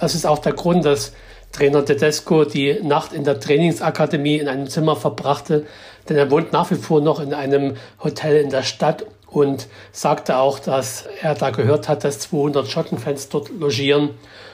Das ist auch der Grund, dass Trainer Tedesco die Nacht in der Trainingsakademie in einem Zimmer verbrachte, denn er wohnt nach wie vor noch in einem Hotel in der Stadt und sagte auch, dass er da gehört hat, dass 200 Schottenfans dort logieren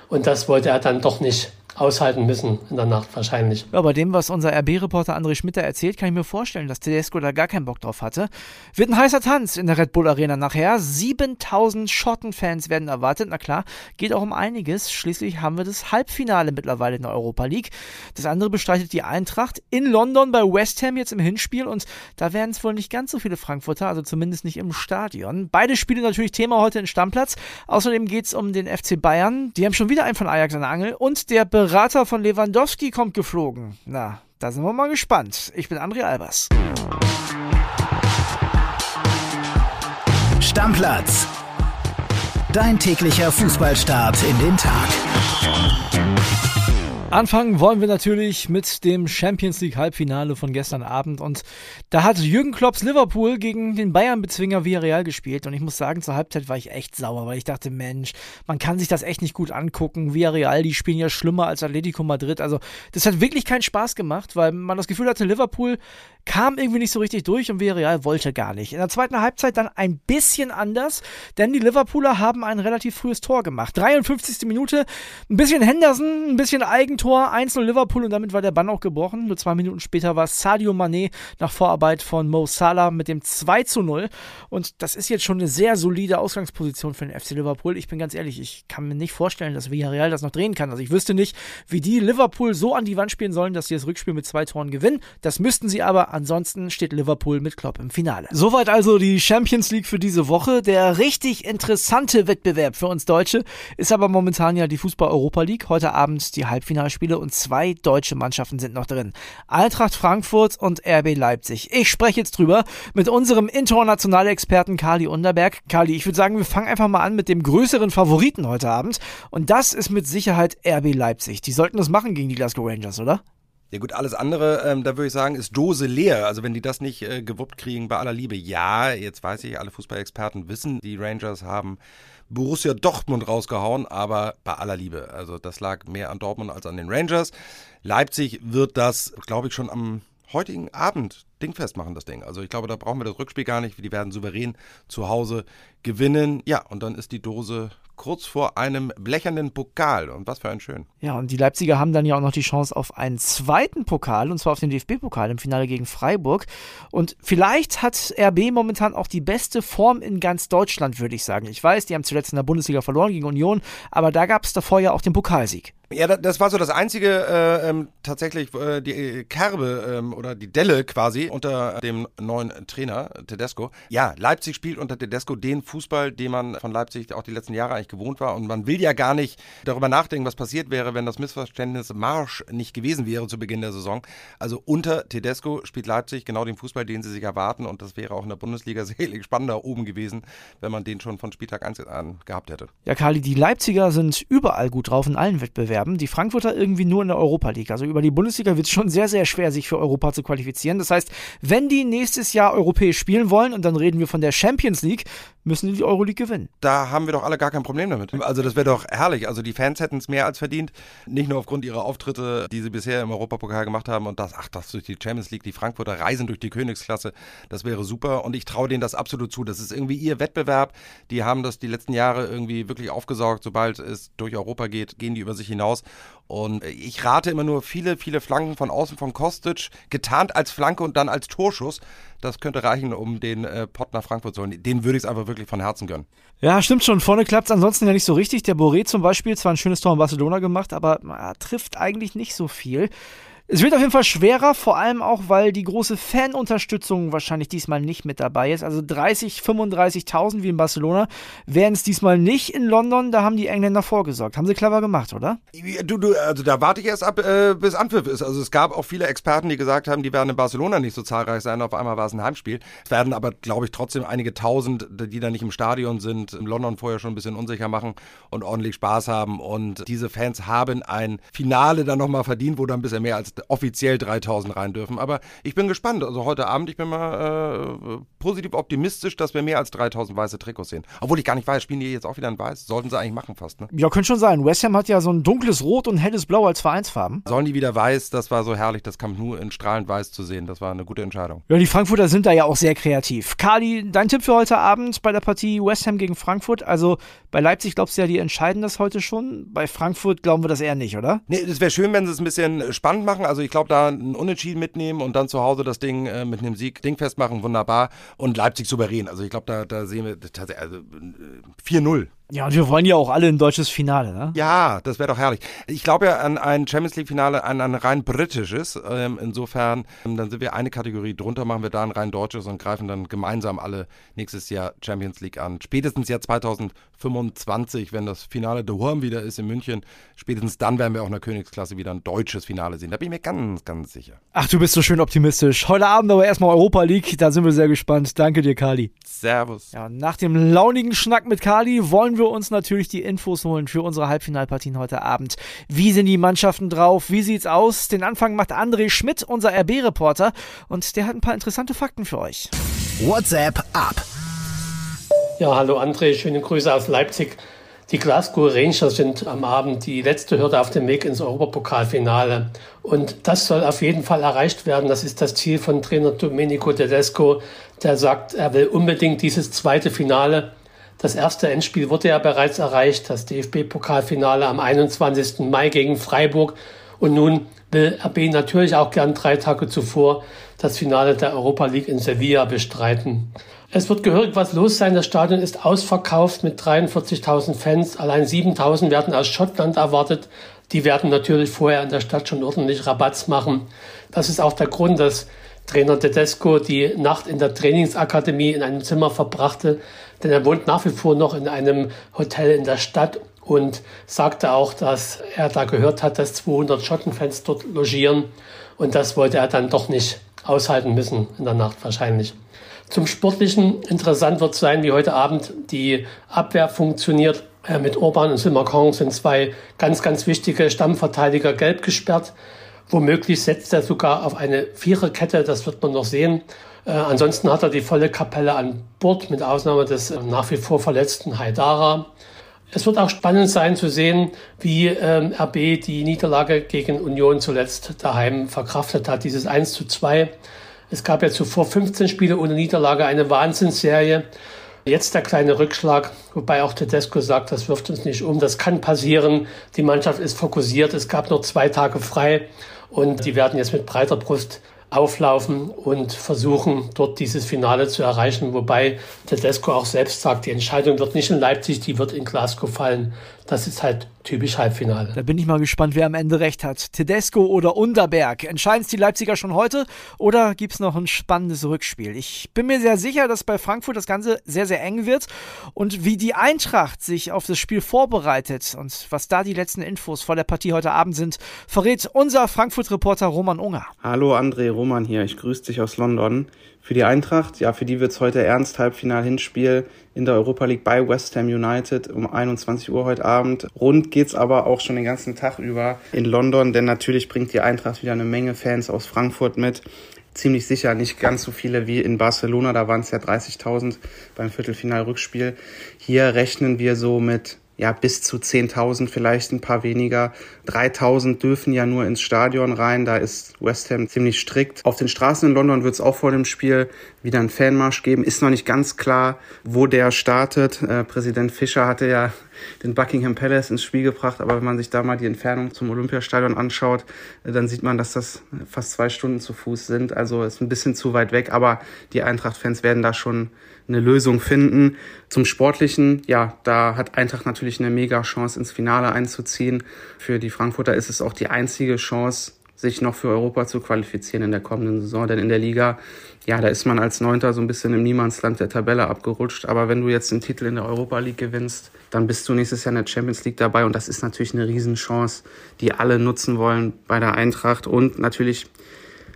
und das wollte er dann doch nicht aushalten müssen in der Nacht wahrscheinlich. Ja, bei dem, was unser RB-Reporter André Schmitter erzählt, kann ich mir vorstellen, dass Tedesco da gar keinen Bock drauf hatte. Wird ein heißer Tanz in der Red Bull Arena nachher. 7000 Schottenfans werden erwartet. Na klar, geht auch um einiges. Schließlich haben wir das Halbfinale mittlerweile in der Europa League. Das andere bestreitet die Eintracht in London bei West Ham jetzt im Hinspiel und da werden es wohl nicht ganz so viele Frankfurter, also zumindest nicht im Stadion. Beide Spiele natürlich Thema heute in Stammplatz. Außerdem geht es um den FC Bayern. Die haben schon wieder einen von Ajax an der Angel und der Berater von Lewandowski kommt geflogen. Na, da sind wir mal gespannt. Ich bin André Albers. Stammplatz. Dein täglicher Fußballstart in den Tag. Anfangen wollen wir natürlich mit dem Champions League Halbfinale von gestern Abend und da hat Jürgen Klopps Liverpool gegen den Bayern-Bezwinger Villarreal gespielt und ich muss sagen, zur Halbzeit war ich echt sauer, weil ich dachte, Mensch, man kann sich das echt nicht gut angucken. Villarreal, die spielen ja schlimmer als Atletico Madrid, also das hat wirklich keinen Spaß gemacht, weil man das Gefühl hatte, Liverpool kam irgendwie nicht so richtig durch und Villarreal wollte gar nicht. In der zweiten Halbzeit dann ein bisschen anders, denn die Liverpooler haben ein relativ frühes Tor gemacht. 53. Minute, ein bisschen Henderson, ein bisschen Eigentor, 1-0 Liverpool und damit war der Bann auch gebrochen. Nur zwei Minuten später war Sadio Mané nach Vorarbeit von Mo Salah mit dem 2 0 und das ist jetzt schon eine sehr solide Ausgangsposition für den FC Liverpool. Ich bin ganz ehrlich, ich kann mir nicht vorstellen, dass Villarreal das noch drehen kann. Also ich wüsste nicht, wie die Liverpool so an die Wand spielen sollen, dass sie das Rückspiel mit zwei Toren gewinnen. Das müssten sie aber Ansonsten steht Liverpool mit Klopp im Finale. Soweit also die Champions League für diese Woche. Der richtig interessante Wettbewerb für uns Deutsche ist aber momentan ja die Fußball Europa League. Heute Abend die Halbfinalspiele und zwei deutsche Mannschaften sind noch drin. Eintracht Frankfurt und RB Leipzig. Ich spreche jetzt drüber mit unserem internationalen Experten Kali Unterberg. Kali, ich würde sagen, wir fangen einfach mal an mit dem größeren Favoriten heute Abend. Und das ist mit Sicherheit RB Leipzig. Die sollten das machen gegen die Glasgow Rangers, oder? Ja gut, alles andere, ähm, da würde ich sagen, ist Dose leer. Also wenn die das nicht äh, gewuppt kriegen, bei aller Liebe. Ja, jetzt weiß ich, alle Fußballexperten wissen, die Rangers haben Borussia Dortmund rausgehauen, aber bei aller Liebe. Also das lag mehr an Dortmund als an den Rangers. Leipzig wird das, glaube ich, schon am heutigen Abend dingfest machen, das Ding. Also ich glaube, da brauchen wir das Rückspiel gar nicht. Die werden souverän zu Hause gewinnen. Ja, und dann ist die Dose kurz vor einem blechernen Pokal. Und was für ein schön. Ja, und die Leipziger haben dann ja auch noch die Chance auf einen zweiten Pokal, und zwar auf den DFB-Pokal im Finale gegen Freiburg. Und vielleicht hat RB momentan auch die beste Form in ganz Deutschland, würde ich sagen. Ich weiß, die haben zuletzt in der Bundesliga verloren gegen Union, aber da gab es davor ja auch den Pokalsieg. Ja, das war so das einzige äh, ähm, tatsächlich äh, die Kerbe ähm, oder die Delle quasi unter dem neuen Trainer Tedesco. Ja, Leipzig spielt unter Tedesco den Fußball, den man von Leipzig auch die letzten Jahre eigentlich gewohnt war und man will ja gar nicht darüber nachdenken, was passiert wäre, wenn das Missverständnis Marsch nicht gewesen wäre zu Beginn der Saison. Also unter Tedesco spielt Leipzig genau den Fußball, den sie sich erwarten und das wäre auch in der Bundesliga sicherlich spannender oben gewesen, wenn man den schon von Spieltag 1 an gehabt hätte. Ja, Kali, die Leipziger sind überall gut drauf in allen Wettbewerben bewerben. Die Frankfurter irgendwie nur in der Europa League. Also über die Bundesliga wird es schon sehr, sehr schwer, sich für Europa zu qualifizieren. Das heißt, wenn die nächstes Jahr europäisch spielen wollen, und dann reden wir von der Champions League, müssen die die Euroleague gewinnen. Da haben wir doch alle gar kein Problem damit. Also das wäre doch herrlich. Also die Fans hätten es mehr als verdient. Nicht nur aufgrund ihrer Auftritte, die sie bisher im Europapokal gemacht haben und das, ach, das durch die Champions League, die Frankfurter reisen durch die Königsklasse. Das wäre super und ich traue denen das absolut zu. Das ist irgendwie ihr Wettbewerb. Die haben das die letzten Jahre irgendwie wirklich aufgesaugt. Sobald es durch Europa geht, gehen die über sich hinaus. Und ich rate immer nur viele, viele Flanken von außen von Kostic, getarnt als Flanke und dann als Torschuss. Das könnte reichen, um den äh, Pott nach Frankfurt zu holen. Den würde ich es einfach wirklich von Herzen gönnen. Ja, stimmt schon. Vorne klappt es ansonsten ja nicht so richtig. Der Boré zum Beispiel, zwar ein schönes Tor in Barcelona gemacht, aber er trifft eigentlich nicht so viel. Es wird auf jeden Fall schwerer, vor allem auch, weil die große Fanunterstützung wahrscheinlich diesmal nicht mit dabei ist. Also 30, 35.000 wie in Barcelona wären es diesmal nicht in London. Da haben die Engländer vorgesorgt. Haben sie clever gemacht, oder? Du, du, also da warte ich erst ab, äh, bis Anpfiff ist. Also es gab auch viele Experten, die gesagt haben, die werden in Barcelona nicht so zahlreich sein. Auf einmal war es ein Heimspiel. Es werden aber, glaube ich, trotzdem einige Tausend, die da nicht im Stadion sind, in London vorher schon ein bisschen unsicher machen und ordentlich Spaß haben. Und diese Fans haben ein Finale dann nochmal verdient, wo da ein bisschen mehr als offiziell 3000 rein dürfen. Aber ich bin gespannt. Also heute Abend, ich bin mal äh, positiv optimistisch, dass wir mehr als 3000 weiße Trikots sehen. Obwohl ich gar nicht weiß, spielen die jetzt auch wieder in weiß? Sollten sie eigentlich machen fast, ne? Ja, könnte schon sein. West Ham hat ja so ein dunkles Rot und helles Blau als Vereinsfarben. Sollen die wieder weiß? Das war so herrlich, das kam nur in strahlend weiß zu sehen. Das war eine gute Entscheidung. Ja, die Frankfurter sind da ja auch sehr kreativ. Kali, dein Tipp für heute Abend bei der Partie West Ham gegen Frankfurt? Also bei Leipzig glaubst du ja, die entscheiden das heute schon. Bei Frankfurt glauben wir das eher nicht, oder? Nee, es wäre schön, wenn sie es ein bisschen spannend machen. Also ich glaube, da ein Unentschieden mitnehmen und dann zu Hause das Ding äh, mit einem Sieg dingfest machen, wunderbar. Und Leipzig souverän. Also ich glaube, da, da sehen wir tatsächlich also, 4-0. Ja, und wir wollen ja auch alle ein deutsches Finale, ne? Ja, das wäre doch herrlich. Ich glaube ja an ein Champions League-Finale, an ein rein britisches. Ähm, insofern, ähm, dann sind wir eine Kategorie drunter, machen wir da ein rein deutsches und greifen dann gemeinsam alle nächstes Jahr Champions League an. Spätestens Jahr 2025, wenn das Finale de Horm wieder ist in München, spätestens dann werden wir auch in der Königsklasse wieder ein deutsches Finale sehen. Da bin ich mir ganz, ganz sicher. Ach, du bist so schön optimistisch. Heute Abend aber erstmal Europa League, da sind wir sehr gespannt. Danke dir, Kali. Servus. Ja, nach dem launigen Schnack mit Kali wollen wir uns natürlich die Infos holen für unsere Halbfinalpartien heute Abend. Wie sind die Mannschaften drauf? Wie sieht's aus? Den Anfang macht André Schmidt, unser RB-Reporter, und der hat ein paar interessante Fakten für euch. WhatsApp ab. Ja, hallo André, schöne Grüße aus Leipzig. Die Glasgow Rangers sind am Abend die letzte Hürde auf dem Weg ins Europapokalfinale. Und das soll auf jeden Fall erreicht werden. Das ist das Ziel von Trainer Domenico Tedesco, der sagt, er will unbedingt dieses zweite Finale das erste Endspiel wurde ja bereits erreicht, das DFB-Pokalfinale am 21. Mai gegen Freiburg. Und nun will RB natürlich auch gern drei Tage zuvor das Finale der Europa League in Sevilla bestreiten. Es wird gehörig was los sein. Das Stadion ist ausverkauft mit 43.000 Fans. Allein 7.000 werden aus Schottland erwartet. Die werden natürlich vorher in der Stadt schon ordentlich Rabatz machen. Das ist auch der Grund, dass Trainer Tedesco die Nacht in der Trainingsakademie in einem Zimmer verbrachte, denn er wohnt nach wie vor noch in einem Hotel in der Stadt und sagte auch, dass er da gehört hat, dass 200 Schottenfans dort logieren und das wollte er dann doch nicht aushalten müssen in der Nacht wahrscheinlich. Zum Sportlichen interessant wird sein, wie heute Abend die Abwehr funktioniert. Äh, mit Orban und Silmakon sind zwei ganz, ganz wichtige Stammverteidiger gelb gesperrt. Womöglich setzt er sogar auf eine Viererkette, das wird man noch sehen. Äh, ansonsten hat er die volle Kapelle an Bord, mit Ausnahme des äh, nach wie vor verletzten Haidara. Es wird auch spannend sein zu sehen, wie ähm, RB die Niederlage gegen Union zuletzt daheim verkraftet hat, dieses 1 zu 2. Es gab ja zuvor 15 Spiele ohne Niederlage, eine Wahnsinnsserie. Jetzt der kleine Rückschlag, wobei auch Tedesco sagt, das wirft uns nicht um, das kann passieren. Die Mannschaft ist fokussiert, es gab noch zwei Tage frei und die werden jetzt mit breiter Brust auflaufen und versuchen, dort dieses Finale zu erreichen. Wobei Tedesco auch selbst sagt, die Entscheidung wird nicht in Leipzig, die wird in Glasgow fallen. Das ist halt typisch Halbfinale. Da bin ich mal gespannt, wer am Ende recht hat. Tedesco oder Unterberg. Entscheiden es die Leipziger schon heute oder gibt es noch ein spannendes Rückspiel? Ich bin mir sehr sicher, dass bei Frankfurt das Ganze sehr, sehr eng wird. Und wie die Eintracht sich auf das Spiel vorbereitet und was da die letzten Infos vor der Partie heute Abend sind, verrät unser Frankfurt-Reporter Roman Unger. Hallo André Roman hier, ich grüße dich aus London. Für die Eintracht, ja, für die wird es heute ernst, Halbfinal-Hinspiel in der Europa League bei West Ham United um 21 Uhr heute Abend. Rund geht's aber auch schon den ganzen Tag über in London, denn natürlich bringt die Eintracht wieder eine Menge Fans aus Frankfurt mit. Ziemlich sicher nicht ganz so viele wie in Barcelona, da waren es ja 30.000 beim Viertelfinal-Rückspiel. Hier rechnen wir so mit ja, bis zu 10.000, vielleicht ein paar weniger. 3.000 dürfen ja nur ins Stadion rein, da ist West Ham ziemlich strikt. Auf den Straßen in London wird es auch vor dem Spiel wieder einen Fanmarsch geben. Ist noch nicht ganz klar, wo der startet. Äh, Präsident Fischer hatte ja den Buckingham Palace ins Spiel gebracht, aber wenn man sich da mal die Entfernung zum Olympiastadion anschaut, äh, dann sieht man, dass das fast zwei Stunden zu Fuß sind. Also ist ein bisschen zu weit weg, aber die Eintracht-Fans werden da schon eine Lösung finden. Zum Sportlichen, ja, da hat Eintracht natürlich eine mega Chance ins Finale einzuziehen. Für die Frankfurter ist es auch die einzige Chance, sich noch für Europa zu qualifizieren in der kommenden Saison. Denn in der Liga, ja, da ist man als Neunter so ein bisschen im Niemandsland der Tabelle abgerutscht. Aber wenn du jetzt den Titel in der Europa League gewinnst, dann bist du nächstes Jahr in der Champions League dabei. Und das ist natürlich eine Riesenchance, die alle nutzen wollen bei der Eintracht. Und natürlich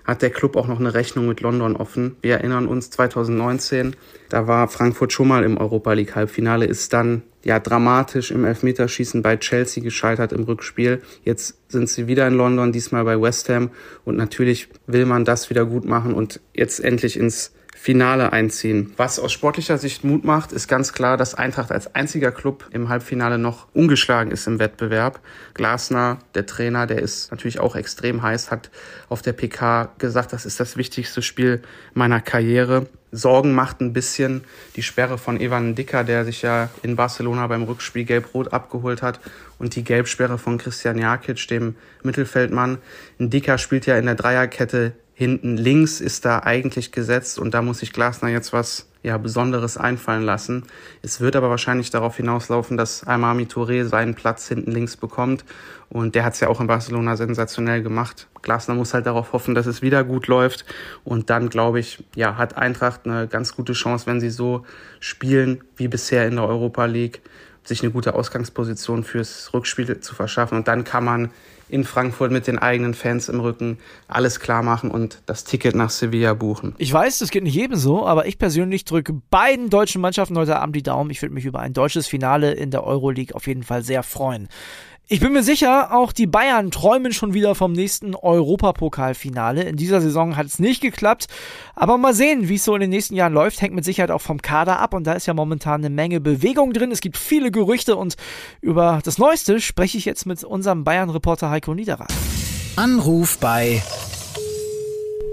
hat der Club auch noch eine Rechnung mit London offen. Wir erinnern uns 2019, da war Frankfurt schon mal im Europa League Halbfinale, ist dann ja dramatisch im Elfmeterschießen bei Chelsea gescheitert im Rückspiel. Jetzt sind sie wieder in London, diesmal bei West Ham und natürlich will man das wieder gut machen und jetzt endlich ins Finale einziehen. Was aus sportlicher Sicht Mut macht, ist ganz klar, dass Eintracht als einziger Club im Halbfinale noch ungeschlagen ist im Wettbewerb. Glasner, der Trainer, der ist natürlich auch extrem heiß, hat auf der PK gesagt, das ist das wichtigste Spiel meiner Karriere. Sorgen macht ein bisschen die Sperre von Evan Dicker, der sich ja in Barcelona beim Rückspiel gelb-rot abgeholt hat und die Gelbsperre von Christian Jakic, dem Mittelfeldmann. Dicker spielt ja in der Dreierkette hinten links ist da eigentlich gesetzt und da muss sich Glasner jetzt was ja, Besonderes einfallen lassen. Es wird aber wahrscheinlich darauf hinauslaufen, dass Aimami Touré seinen Platz hinten links bekommt und der hat es ja auch in Barcelona sensationell gemacht. Glasner muss halt darauf hoffen, dass es wieder gut läuft und dann glaube ich, ja, hat Eintracht eine ganz gute Chance, wenn sie so spielen wie bisher in der Europa League, sich eine gute Ausgangsposition fürs Rückspiel zu verschaffen und dann kann man in Frankfurt mit den eigenen Fans im Rücken alles klar machen und das Ticket nach Sevilla buchen. Ich weiß, das geht nicht jedem so, aber ich persönlich drücke beiden deutschen Mannschaften heute Abend die Daumen. Ich würde mich über ein deutsches Finale in der Euroleague auf jeden Fall sehr freuen. Ich bin mir sicher, auch die Bayern träumen schon wieder vom nächsten Europapokalfinale. In dieser Saison hat es nicht geklappt, aber mal sehen, wie es so in den nächsten Jahren läuft, hängt mit Sicherheit auch vom Kader ab und da ist ja momentan eine Menge Bewegung drin. Es gibt viele Gerüchte und über das Neueste spreche ich jetzt mit unserem Bayern-Reporter Heiko Niederer. Anruf bei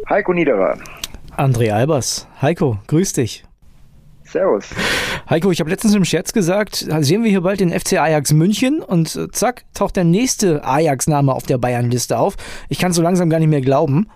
Heiko Niederer. André Albers. Heiko, grüß dich. Servus. Heiko, ich habe letztens im Scherz gesagt, sehen wir hier bald den FC Ajax München und äh, zack, taucht der nächste Ajax-Name auf der Bayern-Liste auf. Ich kann so langsam gar nicht mehr glauben.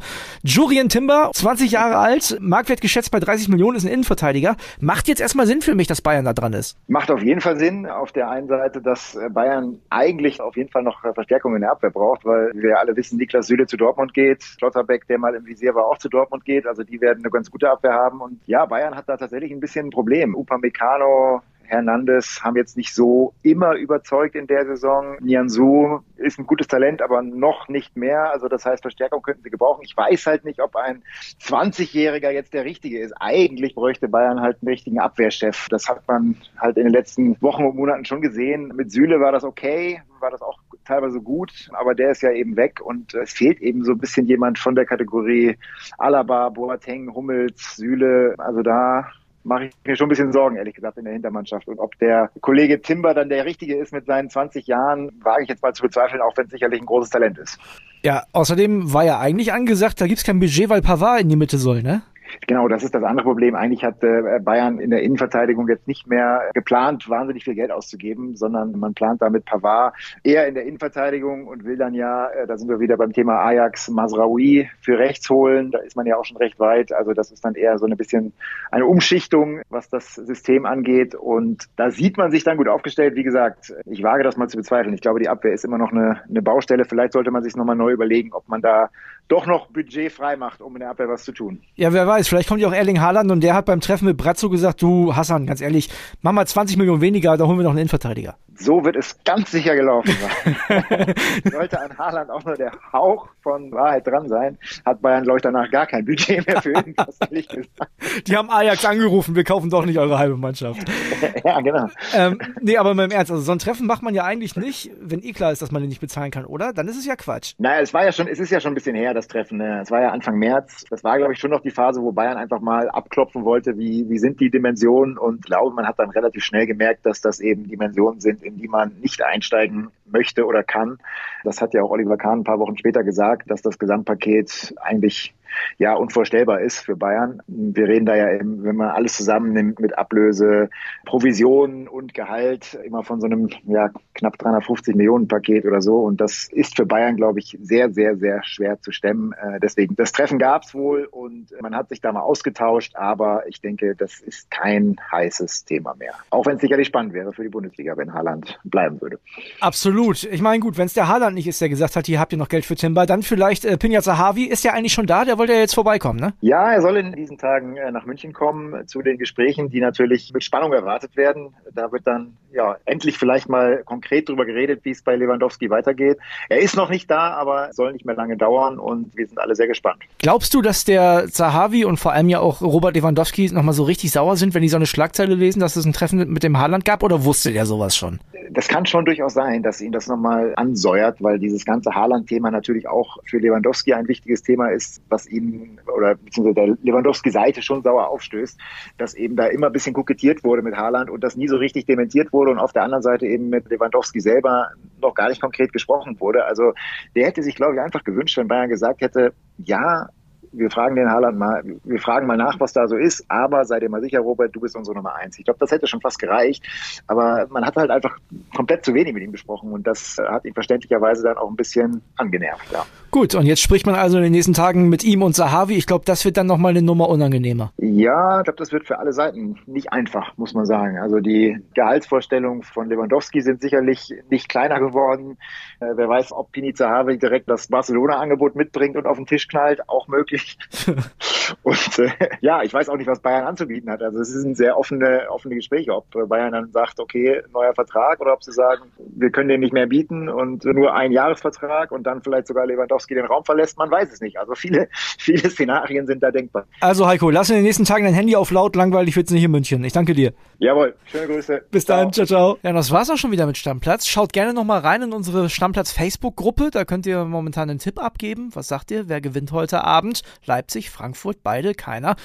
Julian Timber, 20 Jahre alt, Marktwert geschätzt bei 30 Millionen, ist ein Innenverteidiger. Macht jetzt erstmal Sinn für mich, dass Bayern da dran ist. Macht auf jeden Fall Sinn. Auf der einen Seite, dass äh, Bayern eigentlich auf jeden Fall noch Verstärkung in der Abwehr braucht, weil wir alle wissen, Niklas Süle zu Dortmund geht, Schlotterbeck, der mal im Visier war, auch zu Dortmund geht. Also die werden eine ganz gute Abwehr haben. Und ja, Bayern hat da tatsächlich ein bisschen ein Problem. Upamecano, Hernandez haben jetzt nicht so immer überzeugt in der Saison. Nianzu ist ein gutes Talent, aber noch nicht mehr. Also das heißt, Verstärkung könnten sie gebrauchen. Ich weiß halt nicht, ob ein 20-Jähriger jetzt der Richtige ist. Eigentlich bräuchte Bayern halt einen richtigen Abwehrchef. Das hat man halt in den letzten Wochen und Monaten schon gesehen. Mit Süle war das okay, war das auch teilweise gut, aber der ist ja eben weg und es fehlt eben so ein bisschen jemand von der Kategorie Alaba, Boateng, Hummels, Süle. Also da mache ich mir schon ein bisschen Sorgen, ehrlich gesagt, in der Hintermannschaft. Und ob der Kollege Timber dann der Richtige ist mit seinen 20 Jahren, wage ich jetzt mal zu bezweifeln, auch wenn es sicherlich ein großes Talent ist. Ja, außerdem war ja eigentlich angesagt, da gibt es kein Budget, weil Pavard in die Mitte soll, ne? Genau, das ist das andere Problem. Eigentlich hat äh, Bayern in der Innenverteidigung jetzt nicht mehr geplant, wahnsinnig viel Geld auszugeben, sondern man plant damit Pavard eher in der Innenverteidigung und will dann ja, äh, da sind wir wieder beim Thema Ajax, Masraoui für rechts holen. Da ist man ja auch schon recht weit. Also das ist dann eher so ein bisschen eine Umschichtung, was das System angeht. Und da sieht man sich dann gut aufgestellt. Wie gesagt, ich wage das mal zu bezweifeln. Ich glaube, die Abwehr ist immer noch eine, eine Baustelle. Vielleicht sollte man sich nochmal neu überlegen, ob man da doch noch Budget frei macht, um in der Abwehr was zu tun. Ja, wer weiß, vielleicht kommt ja auch Erling Haaland und der hat beim Treffen mit Brazzo gesagt, du Hassan, ganz ehrlich, mach mal 20 Millionen weniger, da holen wir noch einen Innenverteidiger. So wird es ganz sicher gelaufen sein. Sollte an Haaland auch nur der Hauch von Wahrheit dran sein, hat Bayern, glaube ich, danach gar kein Budget mehr für irgendwas, ehrlich gesagt. Die haben Ajax angerufen, wir kaufen doch nicht eure halbe Mannschaft. ja, genau. Ähm, nee, aber mal im Ernst, also so ein Treffen macht man ja eigentlich nicht, wenn eh klar ist, dass man den nicht bezahlen kann, oder? Dann ist es ja Quatsch. Naja, es war ja schon, es ist ja schon ein bisschen her, das Treffen. Ne? Es war ja Anfang März. Das war, glaube ich, schon noch die Phase, wo Bayern einfach mal abklopfen wollte, wie, wie sind die Dimensionen und glaube, man hat dann relativ schnell gemerkt, dass das eben Dimensionen sind, in die man nicht einsteigen möchte oder kann. Das hat ja auch Oliver Kahn ein paar Wochen später gesagt, dass das Gesamtpaket eigentlich ja unvorstellbar ist für Bayern. Wir reden da ja, eben, wenn man alles zusammennimmt mit Ablöse, Provisionen und Gehalt, immer von so einem ja, knapp 350 Millionen Paket oder so. Und das ist für Bayern, glaube ich, sehr, sehr, sehr schwer zu stemmen. Äh, deswegen, das Treffen gab es wohl und man hat sich da mal ausgetauscht, aber ich denke, das ist kein heißes Thema mehr. Auch wenn es sicherlich spannend wäre für die Bundesliga, wenn Haaland bleiben würde. Absolut. Ich meine, gut, wenn es der Haaland nicht ist, der gesagt hat, hier habt ihr noch Geld für Timber, dann vielleicht äh, Pinja Zahavi. Ist ja eigentlich schon da? Der wollte ja jetzt vorbeikommen, ne? Ja, er soll in diesen Tagen äh, nach München kommen zu den Gesprächen, die natürlich mit Spannung erwartet werden. Da wird dann ja endlich vielleicht mal konkret darüber geredet, wie es bei Lewandowski weitergeht. Er ist noch nicht da, aber soll nicht mehr lange dauern und wir sind alle sehr gespannt. Glaubst du, dass der Zahavi und vor allem ja auch Robert Lewandowski nochmal so richtig sauer sind, wenn die so eine Schlagzeile lesen, dass es ein Treffen mit dem Haaland gab oder wusste der sowas schon? Das kann schon durchaus sein, dass ihn das nochmal ansäuert, weil dieses ganze Haaland-Thema natürlich auch für Lewandowski ein wichtiges Thema ist, was ihn oder beziehungsweise der Lewandowski-Seite schon sauer aufstößt, dass eben da immer ein bisschen kokettiert wurde mit Haaland und das nie so richtig dementiert wurde und auf der anderen Seite eben mit Lewandowski selber noch gar nicht konkret gesprochen wurde. Also der hätte sich, glaube ich, einfach gewünscht, wenn Bayern gesagt hätte, ja, wir fragen den Haaland mal, wir fragen mal nach, was da so ist, aber sei dir mal sicher, Robert, du bist unsere Nummer eins. Ich glaube, das hätte schon fast gereicht, aber man hat halt einfach komplett zu wenig mit ihm gesprochen und das hat ihn verständlicherweise dann auch ein bisschen angenervt, ja. Gut, und jetzt spricht man also in den nächsten Tagen mit ihm und Sahavi. Ich glaube, das wird dann nochmal eine Nummer unangenehmer. Ja, ich glaube, das wird für alle Seiten nicht einfach, muss man sagen. Also die Gehaltsvorstellungen von Lewandowski sind sicherlich nicht kleiner geworden. Äh, wer weiß, ob Pini Zahavi direkt das Barcelona-Angebot mitbringt und auf den Tisch knallt, auch möglich. Und äh, ja, ich weiß auch nicht, was Bayern anzubieten hat. Also es sind sehr offene, offene Gespräche, ob Bayern dann sagt, okay, neuer Vertrag oder ob sie sagen, wir können den nicht mehr bieten und nur ein Jahresvertrag und dann vielleicht sogar Lewandowski den Raum verlässt, man weiß es nicht. Also viele, viele Szenarien sind da denkbar. Also Heiko, lass in den nächsten Tagen dein Handy auf laut, langweilig wird's nicht in München. Ich danke dir. Jawohl, schöne Grüße. Bis dann, ciao, ciao. Ja, das war's auch schon wieder mit Stammplatz. Schaut gerne nochmal rein in unsere Stammplatz Facebook-Gruppe. Da könnt ihr momentan einen Tipp abgeben. Was sagt ihr? Wer gewinnt heute Abend? Leipzig, Frankfurt, beide, keiner.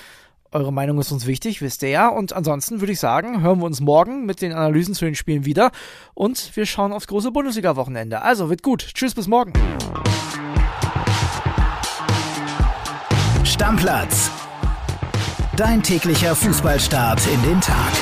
Eure Meinung ist uns wichtig, wisst ihr ja. Und ansonsten würde ich sagen, hören wir uns morgen mit den Analysen zu den Spielen wieder. Und wir schauen aufs große Bundesliga-Wochenende. Also, wird gut. Tschüss, bis morgen. Stammplatz. Dein täglicher Fußballstart in den Tag.